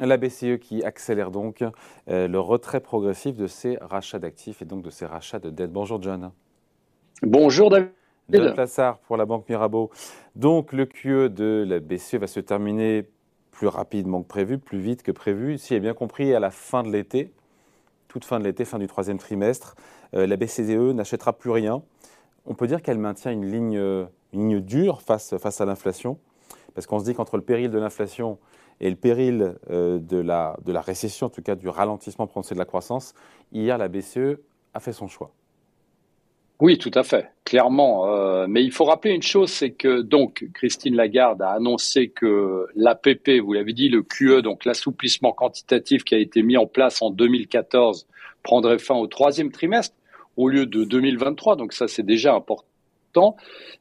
La BCE qui accélère donc le retrait progressif de ses rachats d'actifs et donc de ses rachats de dettes. Bonjour John. Bonjour David. John Plassard pour la Banque Mirabeau. Donc le QE de la BCE va se terminer plus rapidement que prévu, plus vite que prévu. Si j'ai bien compris, à la fin de l'été, toute fin de l'été, fin du troisième trimestre, la BCE n'achètera plus rien. On peut dire qu'elle maintient une ligne, une ligne dure face, face à l'inflation, parce qu'on se dit qu'entre le péril de l'inflation et le péril de, la, de la récession, en tout cas du ralentissement prononcé de la croissance, hier la BCE a fait son choix. Oui, tout à fait, clairement. Euh, mais il faut rappeler une chose, c'est que donc Christine Lagarde a annoncé que l'APP, vous l'avez dit, le QE, donc l'assouplissement quantitatif qui a été mis en place en 2014, prendrait fin au troisième trimestre au lieu de 2023. Donc ça, c'est déjà important.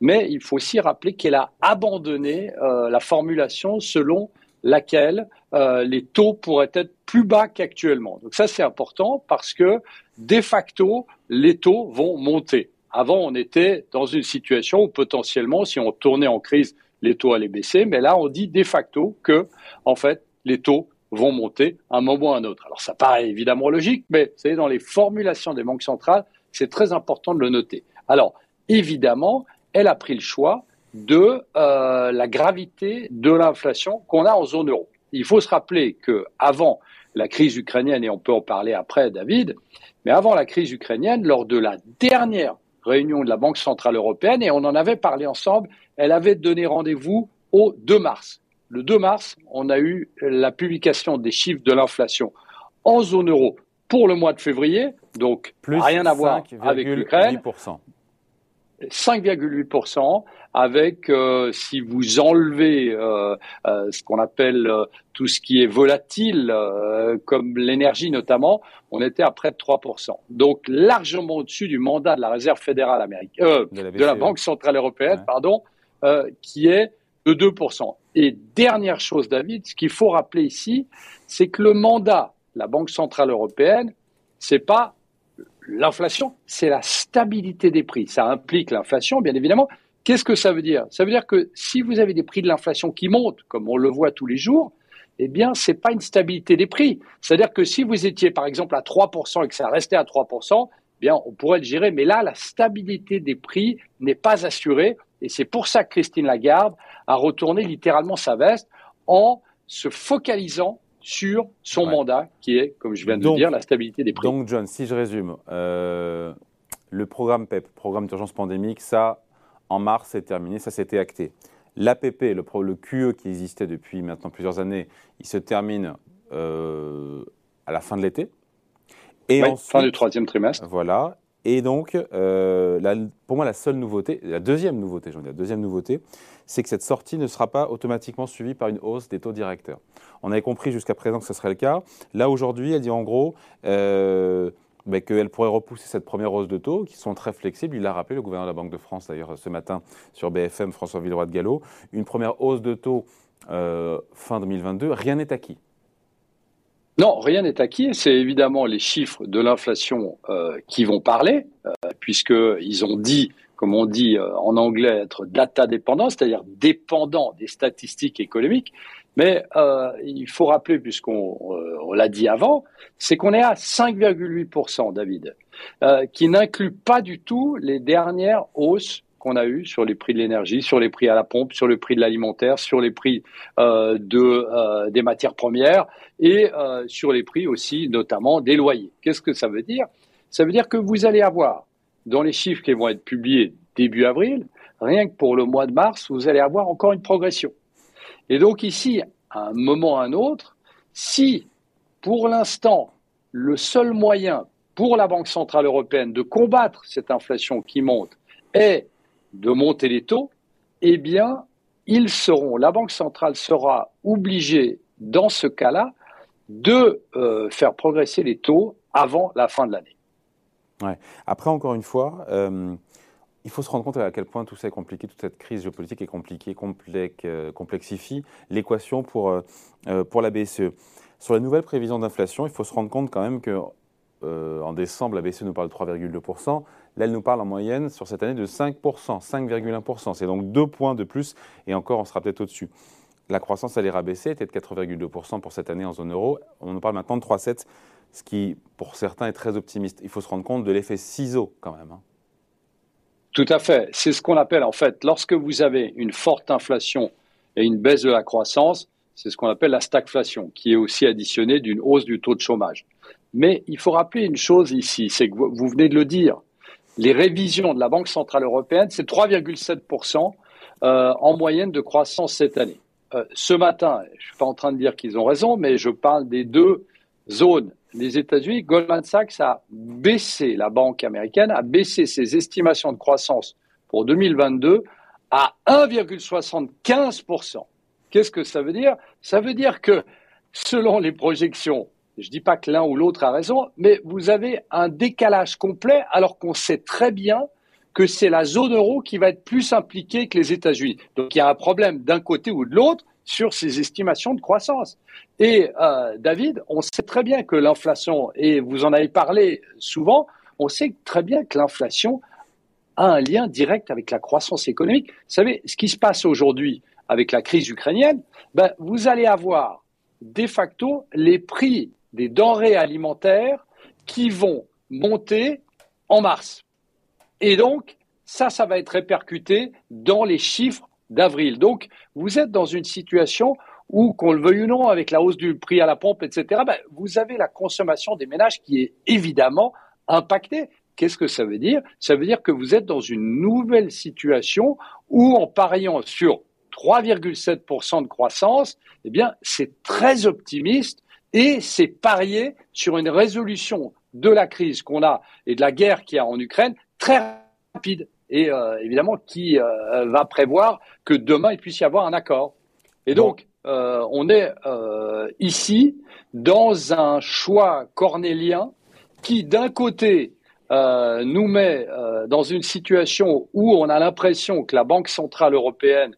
Mais il faut aussi rappeler qu'elle a abandonné euh, la formulation selon laquelle euh, les taux pourraient être plus bas qu'actuellement. Donc ça, c'est important parce que de facto, les taux vont monter. Avant, on était dans une situation où potentiellement, si on tournait en crise, les taux allaient baisser, mais là, on dit de facto que, en fait, les taux vont monter à un moment ou à un autre. Alors, ça paraît évidemment logique, mais vous savez, dans les formulations des banques centrales, c'est très important de le noter. Alors, évidemment, elle a pris le choix de euh, la gravité de l'inflation qu'on a en zone euro. Il faut se rappeler que avant la crise ukrainienne, et on peut en parler après, David, mais avant la crise ukrainienne, lors de la dernière réunion de la Banque Centrale Européenne, et on en avait parlé ensemble, elle avait donné rendez-vous au 2 mars. Le 2 mars, on a eu la publication des chiffres de l'inflation en zone euro pour le mois de février, donc Plus rien à voir avec l'Ukraine. 5,8% avec, euh, si vous enlevez euh, euh, ce qu'on appelle tout ce qui est volatile, comme l'énergie notamment, on était à près de 3%. Donc largement au-dessus du mandat de la Réserve fédérale américaine, de, la de, la Banque centrale européenne, pardon, qui est de 2%. Et dernière chose, David, ce qu'il faut rappeler ici, c'est que le mandat de la Banque centrale européenne, c'est pas l'inflation, c'est la stabilité des prix. Ça implique l'inflation, bien évidemment. Qu'est-ce que ça veut dire? Ça veut dire que si vous avez des prix de l'inflation qui montent, comme on le voit tous les jours, eh bien, c'est pas une stabilité des prix. C'est-à-dire que si vous étiez, par exemple, à 3% et que ça restait à 3%, eh bien, on pourrait le gérer. Mais là, la stabilité des prix n'est pas assurée. Et c'est pour ça que Christine Lagarde a retourné littéralement sa veste en se focalisant sur son mandat, qui est, comme je viens de le dire, la stabilité des prix. Donc, John, si je résume, euh, le programme PEP, programme d'urgence pandémique, ça, en mars, c'est terminé, ça s'était acté. L'APP, le, le QE qui existait depuis maintenant plusieurs années, il se termine euh, à la fin de l'été. Et oui, fin du troisième trimestre. Voilà. Et donc, euh, pour moi, la seule nouveauté, la deuxième nouveauté, la deuxième nouveauté, c'est que cette sortie ne sera pas automatiquement suivie par une hausse des taux directeurs. On avait compris jusqu'à présent que ce serait le cas. Là, aujourd'hui, elle dit en gros euh, ben, qu'elle pourrait repousser cette première hausse de taux, qui sont très flexibles. Il l'a rappelé, le gouverneur de la Banque de France, d'ailleurs, ce matin sur BFM, François Villeroy de Gallo. Une première hausse de taux euh, fin 2022, rien n'est acquis. Non, rien n'est acquis. C'est évidemment les chiffres de l'inflation euh, qui vont parler, euh, puisqu'ils ont dit, comme on dit euh, en anglais, être data dépendant, c'est-à-dire dépendant des statistiques économiques. Mais euh, il faut rappeler, puisqu'on on, l'a dit avant, c'est qu'on est à 5,8%, David, qui n'inclut pas du tout les dernières hausses qu'on a eu sur les prix de l'énergie, sur les prix à la pompe, sur le prix de l'alimentaire, sur les prix euh, de, euh, des matières premières et euh, sur les prix aussi notamment des loyers. Qu'est-ce que ça veut dire? Ça veut dire que vous allez avoir dans les chiffres qui vont être publiés début avril, rien que pour le mois de mars, vous allez avoir encore une progression. Et donc ici, à un moment ou à un autre, si pour l'instant le seul moyen pour la Banque centrale européenne de combattre cette inflation qui monte est de monter les taux, eh bien, ils seront, la Banque centrale sera obligée, dans ce cas-là, de euh, faire progresser les taux avant la fin de l'année. Ouais. Après, encore une fois, euh, il faut se rendre compte à quel point tout ça est compliqué, toute cette crise géopolitique est compliquée, euh, complexifie l'équation pour, pour la BCE. Sur la nouvelle prévision d'inflation, il faut se rendre compte quand même que en décembre, la BCE nous parle de 3,2%. Là, elle nous parle en moyenne sur cette année de 5%, 5,1%. C'est donc deux points de plus et encore, on sera peut-être au-dessus. la croissance allait rabaisser, était de 4,2% pour cette année en zone euro. On en parle maintenant de 3,7%, ce qui, pour certains, est très optimiste. Il faut se rendre compte de l'effet ciseau quand même. Hein. Tout à fait. C'est ce qu'on appelle, en fait, lorsque vous avez une forte inflation et une baisse de la croissance, c'est ce qu'on appelle la stagflation, qui est aussi additionnée d'une hausse du taux de chômage. Mais il faut rappeler une chose ici, c'est que vous venez de le dire, les révisions de la Banque Centrale Européenne, c'est 3,7% euh, en moyenne de croissance cette année. Euh, ce matin, je ne suis pas en train de dire qu'ils ont raison, mais je parle des deux zones. Les États-Unis, Goldman Sachs a baissé, la banque américaine a baissé ses estimations de croissance pour 2022 à 1,75%. Qu'est-ce que ça veut dire? Ça veut dire que selon les projections, je ne dis pas que l'un ou l'autre a raison, mais vous avez un décalage complet alors qu'on sait très bien que c'est la zone euro qui va être plus impliquée que les États-Unis. Donc il y a un problème d'un côté ou de l'autre sur ces estimations de croissance. Et euh, David, on sait très bien que l'inflation, et vous en avez parlé souvent, on sait très bien que l'inflation a un lien direct avec la croissance économique. Vous savez, ce qui se passe aujourd'hui avec la crise ukrainienne, ben, vous allez avoir de facto les prix des denrées alimentaires qui vont monter en mars. Et donc, ça, ça va être répercuté dans les chiffres d'avril. Donc, vous êtes dans une situation où, qu'on le veuille ou non, avec la hausse du prix à la pompe, etc., ben, vous avez la consommation des ménages qui est évidemment impactée. Qu'est-ce que ça veut dire? Ça veut dire que vous êtes dans une nouvelle situation où, en pariant sur 3,7% de croissance, eh bien, c'est très optimiste et c'est parier sur une résolution de la crise qu'on a et de la guerre qu'il y a en Ukraine très rapide et euh, évidemment qui euh, va prévoir que demain il puisse y avoir un accord. Et donc, euh, on est ici dans un choix cornélien qui, d'un côté, nous met dans une situation où on a l'impression que la Banque centrale européenne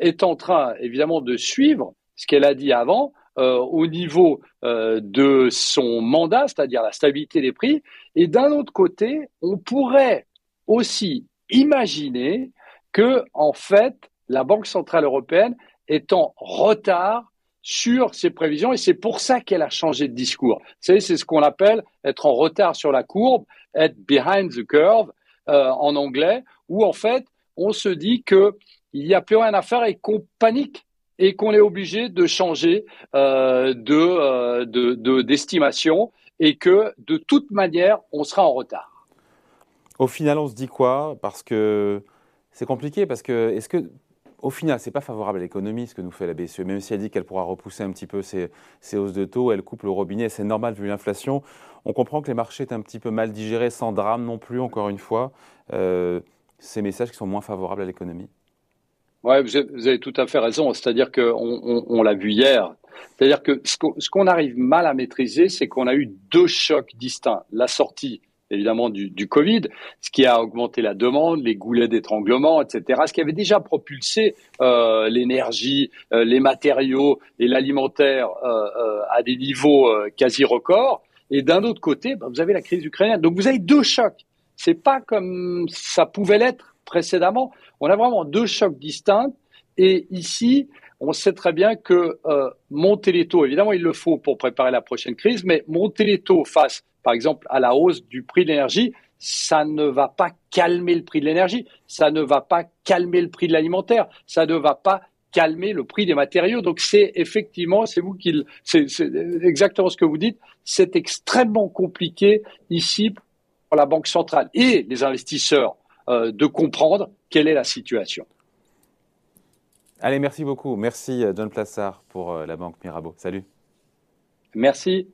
est en train, évidemment, de suivre ce qu'elle a dit avant, au niveau de son mandat, c'est-à-dire la stabilité des prix. Et d'un autre côté, on pourrait aussi imaginer que, en fait, la Banque centrale européenne est en retard sur ses prévisions et c'est pour ça qu'elle a changé de discours. C'est ce qu'on appelle être en retard sur la courbe, être behind the curve euh, en anglais, où en fait on se dit qu'il n'y a plus rien à faire et qu'on panique et qu'on est obligé de changer euh, euh, de d'estimation et que de toute manière on sera en retard. Au final, on se dit quoi? Parce que c'est compliqué, parce que est-ce que au final, c'est pas favorable à l'économie ce que nous fait la BCE, même si elle dit qu'elle pourra repousser un petit peu ses, hausses de taux, elle coupe le robinet, c'est normal vu l'inflation. On comprend que les marchés sont un petit peu mal digérés, sans drame non plus, encore une fois. Euh, ces messages qui sont moins favorables à l'économie. Oui, vous, avez tout à fait raison. C'est-à-dire qu'on on, l'a vu hier. C'est-à-dire que ce qu'on arrive mal à maîtriser, c'est qu'on a eu deux chocs distincts. La sortie évidemment du, du, Covid, ce qui a augmenté la demande, les goulets d'étranglement, etc., ce qui avait déjà propulsé euh, l'énergie, euh, les matériaux et l'alimentaire euh, euh à des niveaux euh, quasi records. Et d'un autre côté, bah, vous avez la crise ukrainienne. Donc vous avez deux chocs. C'est pas comme ça pouvait l'être précédemment. On a vraiment deux chocs distincts. Et ici, on sait très bien que euh, monter les taux, évidemment, il le faut pour préparer la prochaine crise, mais monter les taux face par exemple, à la hausse du prix de l'énergie, ça ne va pas calmer le prix de l'énergie, ça ne va pas calmer le prix de l'alimentaire, ça ne va pas calmer le prix des matériaux. Donc c'est effectivement, c'est vous qui, c'est exactement ce que vous dites, c'est extrêmement compliqué ici pour la Banque centrale et les investisseurs de comprendre quelle est la situation. Allez, merci beaucoup. Merci John Plassard pour euh, la Banque Mirabeau. Salut. Merci.